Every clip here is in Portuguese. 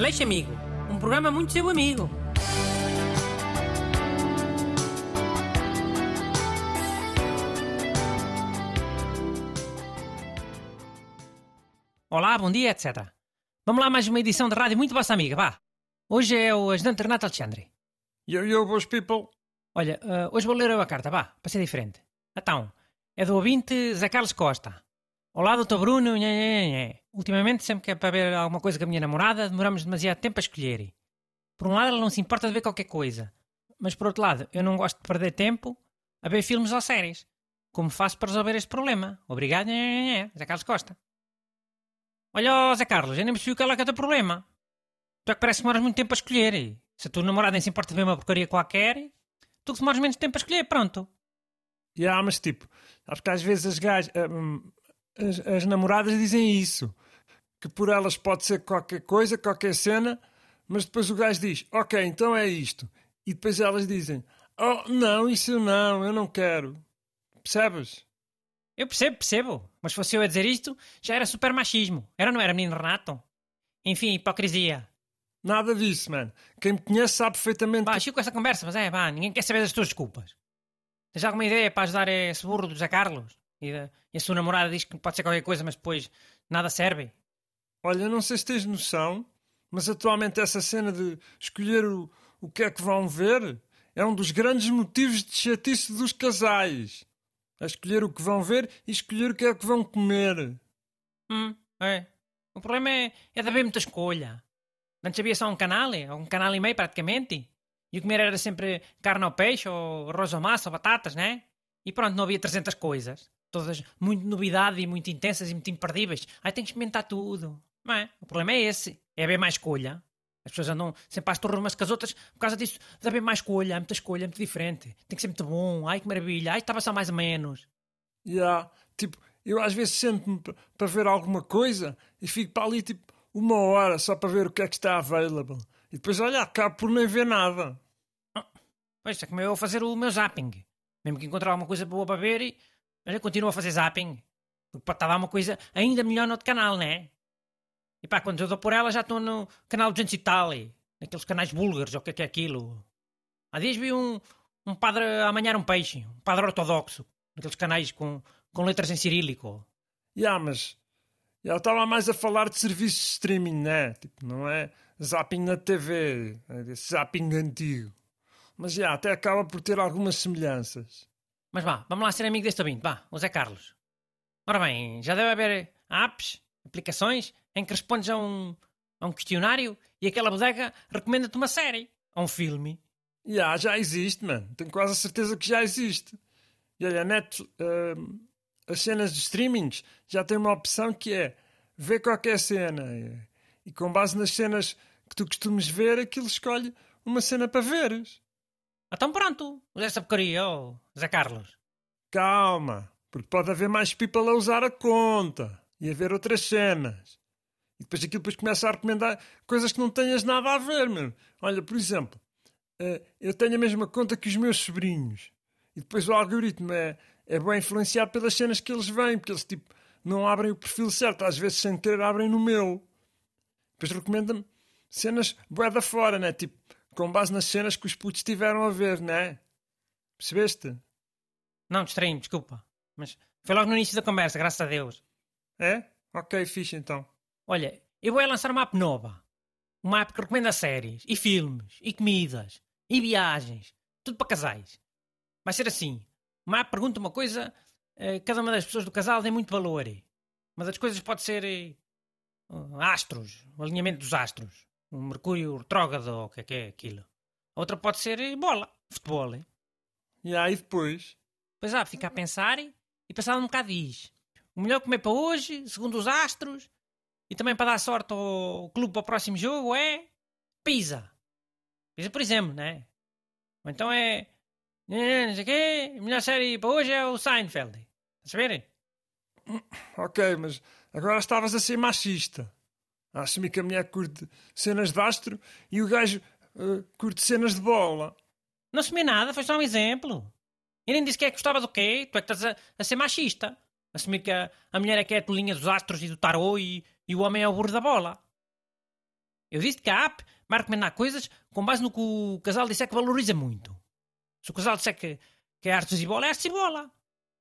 Aleixo Amigo, um programa muito seu amigo. Olá, bom dia, etc. Vamos lá mais uma edição de rádio muito vossa amiga, vá. Hoje é o ajudante Renato Alexandre. Yo, yo, boas people. Olha, uh, hoje vou ler eu a carta, vá, para ser diferente. Então, é do ouvinte Zé Carlos Costa. Olá, doutor Bruno. Nhê, nhê. Ultimamente, sempre que é para ver alguma coisa com a minha namorada, demoramos demasiado tempo a escolher. Por um lado, ela não se importa de ver qualquer coisa. Mas por outro lado, eu não gosto de perder tempo a ver filmes ou séries. Como faço para resolver este problema? Obrigado, nhê. Zé Carlos Costa. Olha, Zé Carlos, eu nem percebi qual é que é o teu problema. Tu é que parece que demoras muito tempo a escolher. Se a tua namorada nem se importa de ver uma porcaria qualquer, tu que demoras menos tempo a escolher, pronto. Yeah, mas tipo, acho que às vezes as gajas, as, as namoradas dizem isso. Que por elas pode ser qualquer coisa, qualquer cena, mas depois o gajo diz, ok, então é isto. E depois elas dizem, oh, não, isso não, eu não quero. Percebes? Eu percebo, percebo. Mas se fosse eu a dizer isto, já era super machismo. Era não era, menino Renato? Enfim, hipocrisia. Nada disso, mano. Quem me conhece sabe perfeitamente. Pá, que- chico com essa conversa, mas é, pá, ninguém quer saber das tuas desculpas. Tens alguma ideia para ajudar esse burro do Zé Carlos? E, da- e a sua namorada diz que pode ser qualquer coisa, mas depois nada serve? Olha, não sei se tens noção, mas atualmente essa cena de escolher o, o que é que vão ver é um dos grandes motivos de chatice dos casais. A escolher o que vão ver e escolher o que é que vão comer. Hum, é. O problema é, é de haver muita escolha. Antes havia só um canal, ou um canal e meio praticamente. E o comer era sempre carne ou peixe, ou arroz ou massa, ou batatas, né? E pronto, não havia 300 coisas. Todas muito novidade e muito intensas e muito imperdíveis. Aí tem que experimentar tudo. Não é? O problema é esse. É haver mais escolha. As pessoas andam sempre às torres umas com as outras por causa disso. De haver mais escolha, muita escolha, muito diferente. Tem que ser muito bom. Ai que maravilha. Ai estava só mais ou menos. E há, tipo, eu às vezes sento-me para ver alguma coisa e fico para ali tipo uma hora só para ver o que é que está available. E depois, olha, acabo por nem ver nada. Pois é como eu fazer o meu zapping. Mesmo que encontrar alguma coisa boa para ver, e olha, continuo a fazer zapping. Porque estar lá uma coisa ainda melhor no outro canal, né? E pá, quando eu dou por ela já estou no canal 200 e tal, naqueles canais búlgaros, ou o que é que é aquilo. Há dias vi um, um padre a manhar um peixe, um padre ortodoxo, naqueles canais com, com letras em cirílico. E há, mas eu estava mais a falar de serviços de streaming, né? Tipo, não é zapping na TV, é desse zapping antigo. Mas já, até acaba por ter algumas semelhanças. Mas vá, vamos lá ser amigo deste ouvinte, vá, o Zé Carlos. Ora bem, já deve haver apps, aplicações, em que respondes a um, a um questionário e aquela bodega recomenda-te uma série, ou um filme. E há, já existe, mano. Tenho quase a certeza que já existe. E olha, a net, hum, as cenas de streamings já tem uma opção que é ver qualquer cena. E com base nas cenas que tu costumes ver, aquilo escolhe uma cena para veres. Então pronto, usa essa porcaria, oh, Zé Carlos. Calma, porque pode haver mais people a usar a conta e a ver outras cenas. E depois aquilo depois começa a recomendar coisas que não tenhas nada a ver, meu. Olha, por exemplo, eh, eu tenho a mesma conta que os meus sobrinhos. E depois o algoritmo é, é bem influenciado pelas cenas que eles veem, porque eles tipo não abrem o perfil certo, às vezes sem querer abrem no meu. Depois recomenda-me cenas bué da fora, né? Tipo, com base nas cenas que os putos tiveram a ver, né? Percebeste? Não, distraí-me, desculpa. Mas foi logo no início da conversa, graças a Deus. É? Ok, fixe então. Olha, eu vou é lançar uma app nova. Uma app que recomenda séries, e filmes, e comidas, e viagens. Tudo para casais. Vai ser assim. Uma app pergunta uma coisa, eh, cada uma das pessoas do casal tem muito valor. Uma das coisas pode ser eh, astros, o alinhamento dos astros. Um Mercúrio retrógrado, ou o que é que é aquilo. A outra pode ser eh, bola, futebol. eh. E aí depois? Pois há, fica a pensar e, e passado um bocado diz. O melhor comer para hoje, segundo os astros, e também para dar sorte ao clube para o próximo jogo é Pisa. Pisa, por exemplo, né? Ou então é. Não sei o quê, a melhor série para hoje é o Seinfeld. Estás a? Ok, mas agora estavas a ser machista. A assumir que a mulher curte cenas de astro e o gajo eh, curte cenas de bola. Não assumi nada, foi só um exemplo. E nem disse que é que gostava do quê? Tu é que estás a, a ser machista. Assumir que a, a mulher é que é a tolinha dos astros e do tarô e, e o homem é o burro da bola. Eu disse que a app vai recomendar coisas com base no que o casal disser que valoriza muito. Se o casal disser que, que é artes e bola, é artes e bola.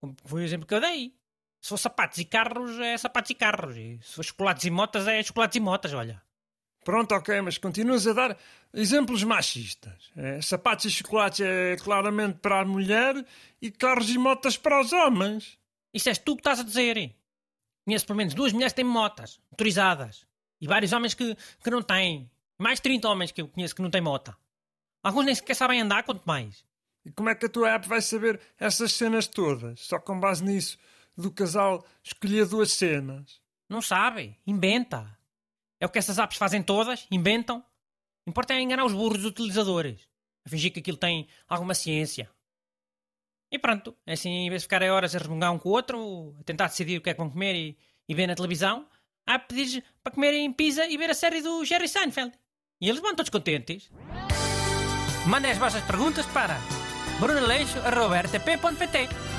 Como foi o exemplo que eu dei. Se for sapatos e carros, é sapatos e carros. E se for chocolates e motas, é chocolates e motas, olha. Pronto, ok, mas continuas a dar exemplos machistas. É, sapatos e chocolates é claramente para a mulher e carros e motas para os homens. Isso és tu que estás a dizer. Conheço pelo menos duas mulheres que têm motas, motorizadas. E vários homens que, que não têm. Mais 30 homens que eu conheço que não têm mota. Alguns nem sequer sabem andar, quanto mais. E como é que a tua app vai saber essas cenas todas? Só com base nisso do casal escolher duas cenas? Não sabe. Inventa. É o que essas apps fazem todas. Inventam. Importa é enganar os burros utilizadores. A fingir que aquilo tem alguma ciência. E pronto. É assim, em vez de ficarem horas a resmungar um com o outro, a tentar decidir o que é que vão comer e, e ver na televisão, há pedir para comerem pizza e ver a série do Jerry Seinfeld. E eles vão todos contentes. Mandem as vossas perguntas para brunaleixo.rtp.pt